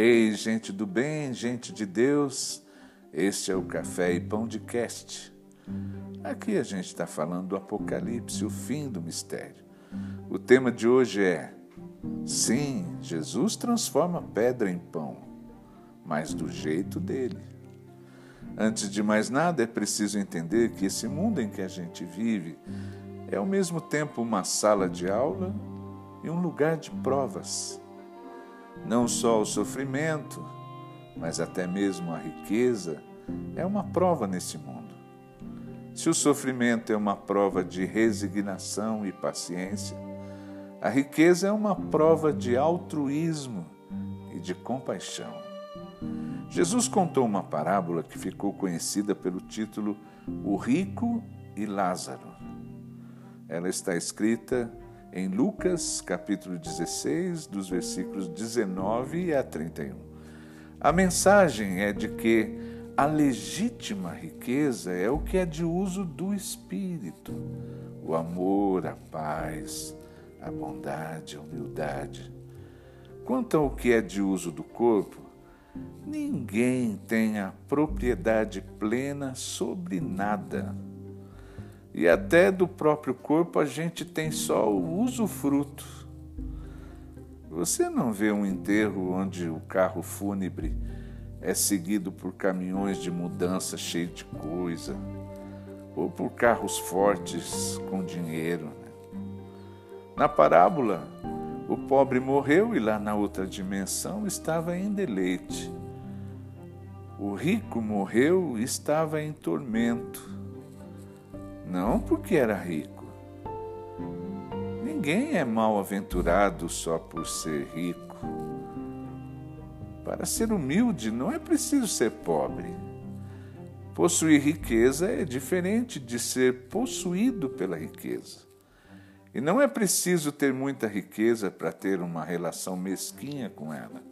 Ei, gente do bem, gente de Deus, este é o Café e Pão de Cast. Aqui a gente está falando do Apocalipse, o fim do mistério. O tema de hoje é: sim, Jesus transforma pedra em pão, mas do jeito dele. Antes de mais nada, é preciso entender que esse mundo em que a gente vive é ao mesmo tempo uma sala de aula e um lugar de provas. Não só o sofrimento, mas até mesmo a riqueza é uma prova nesse mundo. Se o sofrimento é uma prova de resignação e paciência, a riqueza é uma prova de altruísmo e de compaixão. Jesus contou uma parábola que ficou conhecida pelo título O Rico e Lázaro. Ela está escrita em Lucas, capítulo 16, dos versículos 19 a 31. A mensagem é de que a legítima riqueza é o que é de uso do espírito: o amor, a paz, a bondade, a humildade. Quanto ao que é de uso do corpo, ninguém tem a propriedade plena sobre nada e até do próprio corpo a gente tem só o usufruto. Você não vê um enterro onde o carro fúnebre é seguido por caminhões de mudança cheio de coisa, ou por carros fortes com dinheiro. Né? Na parábola, o pobre morreu e lá na outra dimensão estava em deleite. O rico morreu e estava em tormento não porque era rico. Ninguém é mal-aventurado só por ser rico. Para ser humilde não é preciso ser pobre. Possuir riqueza é diferente de ser possuído pela riqueza. E não é preciso ter muita riqueza para ter uma relação mesquinha com ela.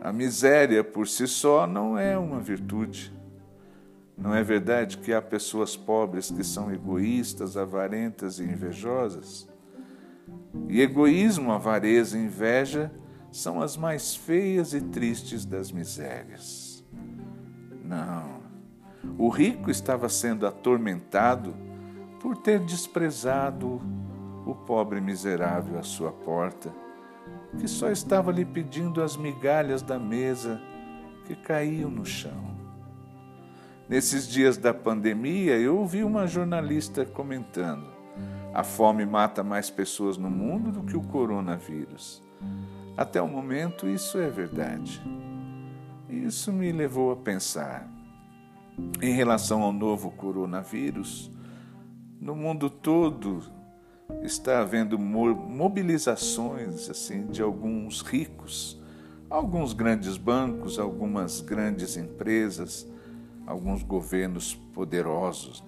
A miséria por si só não é uma virtude. Não é verdade que há pessoas pobres que são egoístas, avarentas e invejosas? E egoísmo, avareza e inveja são as mais feias e tristes das misérias. Não. O rico estava sendo atormentado por ter desprezado o pobre miserável à sua porta, que só estava lhe pedindo as migalhas da mesa que caíam no chão. Nesses dias da pandemia, eu ouvi uma jornalista comentando: a fome mata mais pessoas no mundo do que o coronavírus. Até o momento, isso é verdade. Isso me levou a pensar. Em relação ao novo coronavírus, no mundo todo está havendo mobilizações assim de alguns ricos, alguns grandes bancos, algumas grandes empresas alguns governos poderosos.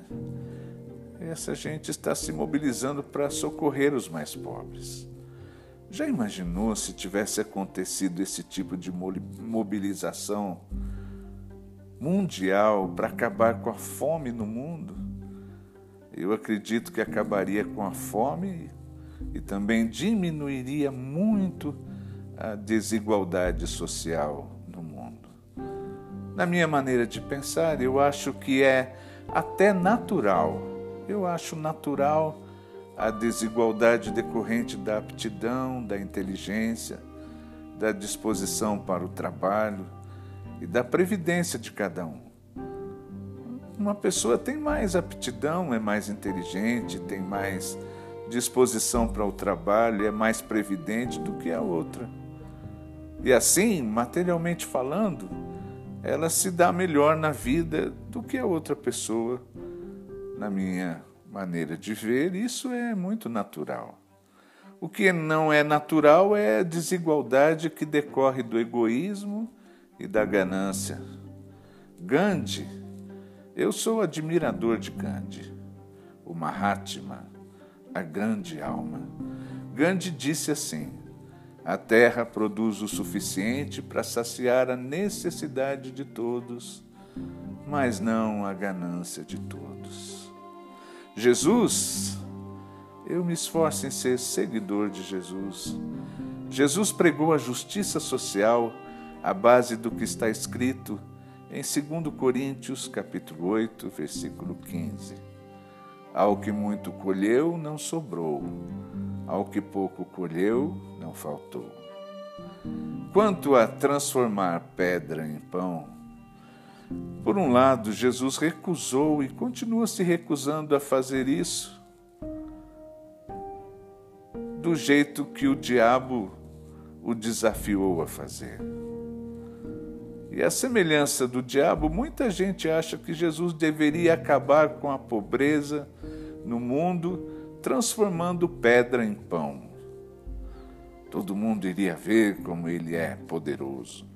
Né? Essa gente está se mobilizando para socorrer os mais pobres. Já imaginou se tivesse acontecido esse tipo de mobilização mundial para acabar com a fome no mundo? Eu acredito que acabaria com a fome e também diminuiria muito a desigualdade social na minha maneira de pensar, eu acho que é até natural. Eu acho natural a desigualdade decorrente da aptidão, da inteligência, da disposição para o trabalho e da previdência de cada um. Uma pessoa tem mais aptidão, é mais inteligente, tem mais disposição para o trabalho, é mais previdente do que a outra. E assim, materialmente falando, ela se dá melhor na vida do que a outra pessoa, na minha maneira de ver, isso é muito natural. O que não é natural é a desigualdade que decorre do egoísmo e da ganância. Gandhi, eu sou admirador de Gandhi, o Mahatma, a grande alma. Gandhi disse assim: a terra produz o suficiente para saciar a necessidade de todos, mas não a ganância de todos. Jesus, eu me esforço em ser seguidor de Jesus. Jesus pregou a justiça social à base do que está escrito em 2 Coríntios, capítulo 8, versículo 15. Ao que muito colheu, não sobrou. Ao que pouco colheu, não faltou. Quanto a transformar pedra em pão, por um lado, Jesus recusou e continua se recusando a fazer isso do jeito que o diabo o desafiou a fazer. E a semelhança do diabo, muita gente acha que Jesus deveria acabar com a pobreza no mundo, transformando pedra em pão. Todo mundo iria ver como ele é poderoso.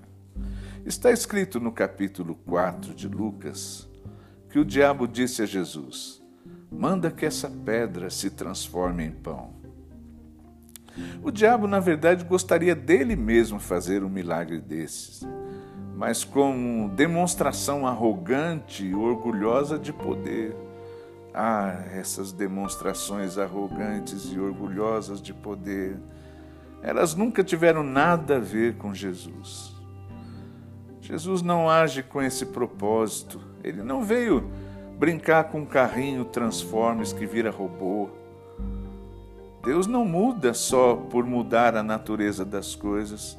Está escrito no capítulo 4 de Lucas que o diabo disse a Jesus: Manda que essa pedra se transforme em pão. O diabo, na verdade, gostaria dele mesmo fazer um milagre desses, mas como demonstração arrogante e orgulhosa de poder. Ah, essas demonstrações arrogantes e orgulhosas de poder, elas nunca tiveram nada a ver com Jesus. Jesus não age com esse propósito. Ele não veio brincar com um carrinho Transformers que vira robô. Deus não muda só por mudar a natureza das coisas.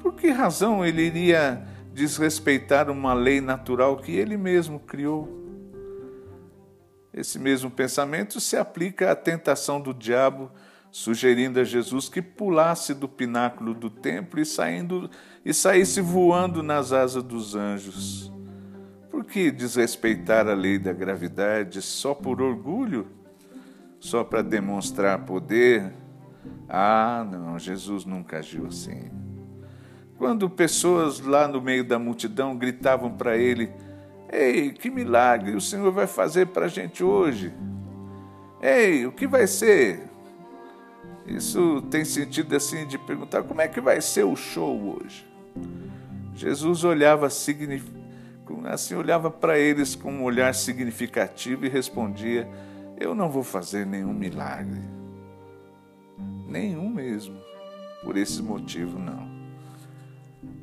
Por que razão ele iria desrespeitar uma lei natural que ele mesmo criou? Esse mesmo pensamento se aplica à tentação do diabo, sugerindo a Jesus que pulasse do pináculo do templo e, saindo, e saísse voando nas asas dos anjos. Por que desrespeitar a lei da gravidade só por orgulho? só para demonstrar poder. Ah, não, Jesus nunca agiu assim. Quando pessoas lá no meio da multidão gritavam para ele: Ei, que milagre o Senhor vai fazer para a gente hoje? Ei, o que vai ser? Isso tem sentido assim de perguntar como é que vai ser o show hoje. Jesus olhava assim olhava para eles com um olhar significativo e respondia: eu não vou fazer nenhum milagre. Nenhum mesmo. Por esse motivo, não.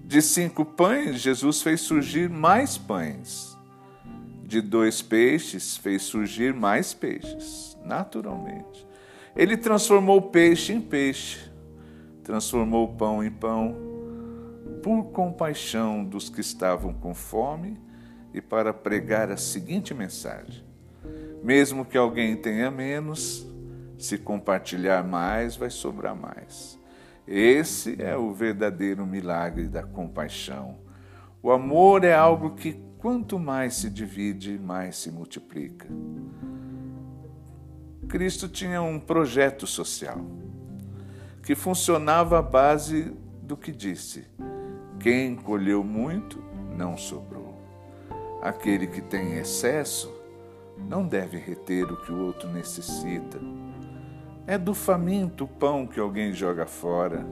De cinco pães, Jesus fez surgir mais pães. De dois peixes, fez surgir mais peixes, naturalmente. Ele transformou peixe em peixe, transformou pão em pão, por compaixão dos que estavam com fome e para pregar a seguinte mensagem: mesmo que alguém tenha menos, se compartilhar mais, vai sobrar mais. Esse é o verdadeiro milagre da compaixão. O amor é algo que, quanto mais se divide, mais se multiplica. Cristo tinha um projeto social que funcionava à base do que disse: quem colheu muito, não sobrou. Aquele que tem excesso, não deve reter o que o outro necessita. É do faminto o pão que alguém joga fora.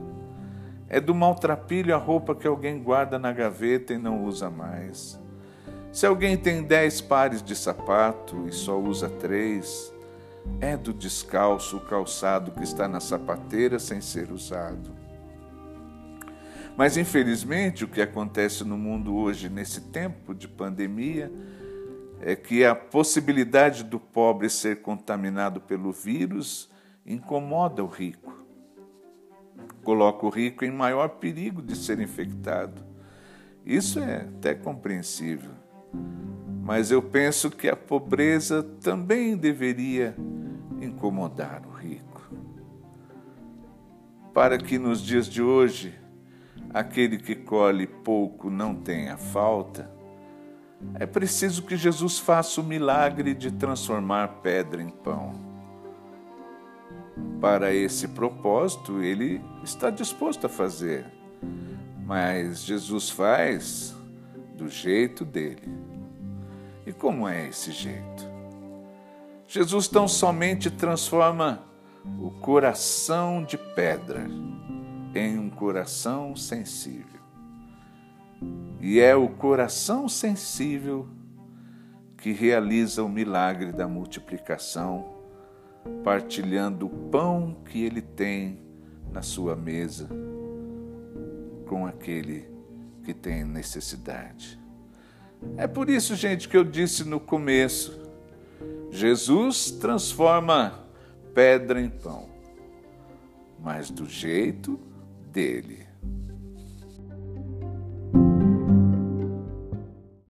É do maltrapilho a roupa que alguém guarda na gaveta e não usa mais. Se alguém tem dez pares de sapato e só usa três, é do descalço o calçado que está na sapateira sem ser usado. Mas infelizmente o que acontece no mundo hoje, nesse tempo de pandemia, é que a possibilidade do pobre ser contaminado pelo vírus incomoda o rico. Coloca o rico em maior perigo de ser infectado. Isso é até compreensível. Mas eu penso que a pobreza também deveria incomodar o rico. Para que nos dias de hoje aquele que colhe pouco não tenha falta, é preciso que Jesus faça o milagre de transformar pedra em pão. Para esse propósito, ele está disposto a fazer, mas Jesus faz do jeito dele. E como é esse jeito? Jesus tão somente transforma o coração de pedra em um coração sensível. E é o coração sensível que realiza o milagre da multiplicação, partilhando o pão que ele tem na sua mesa com aquele que que tem necessidade. É por isso, gente, que eu disse no começo: Jesus transforma pedra em pão, mas do jeito dele.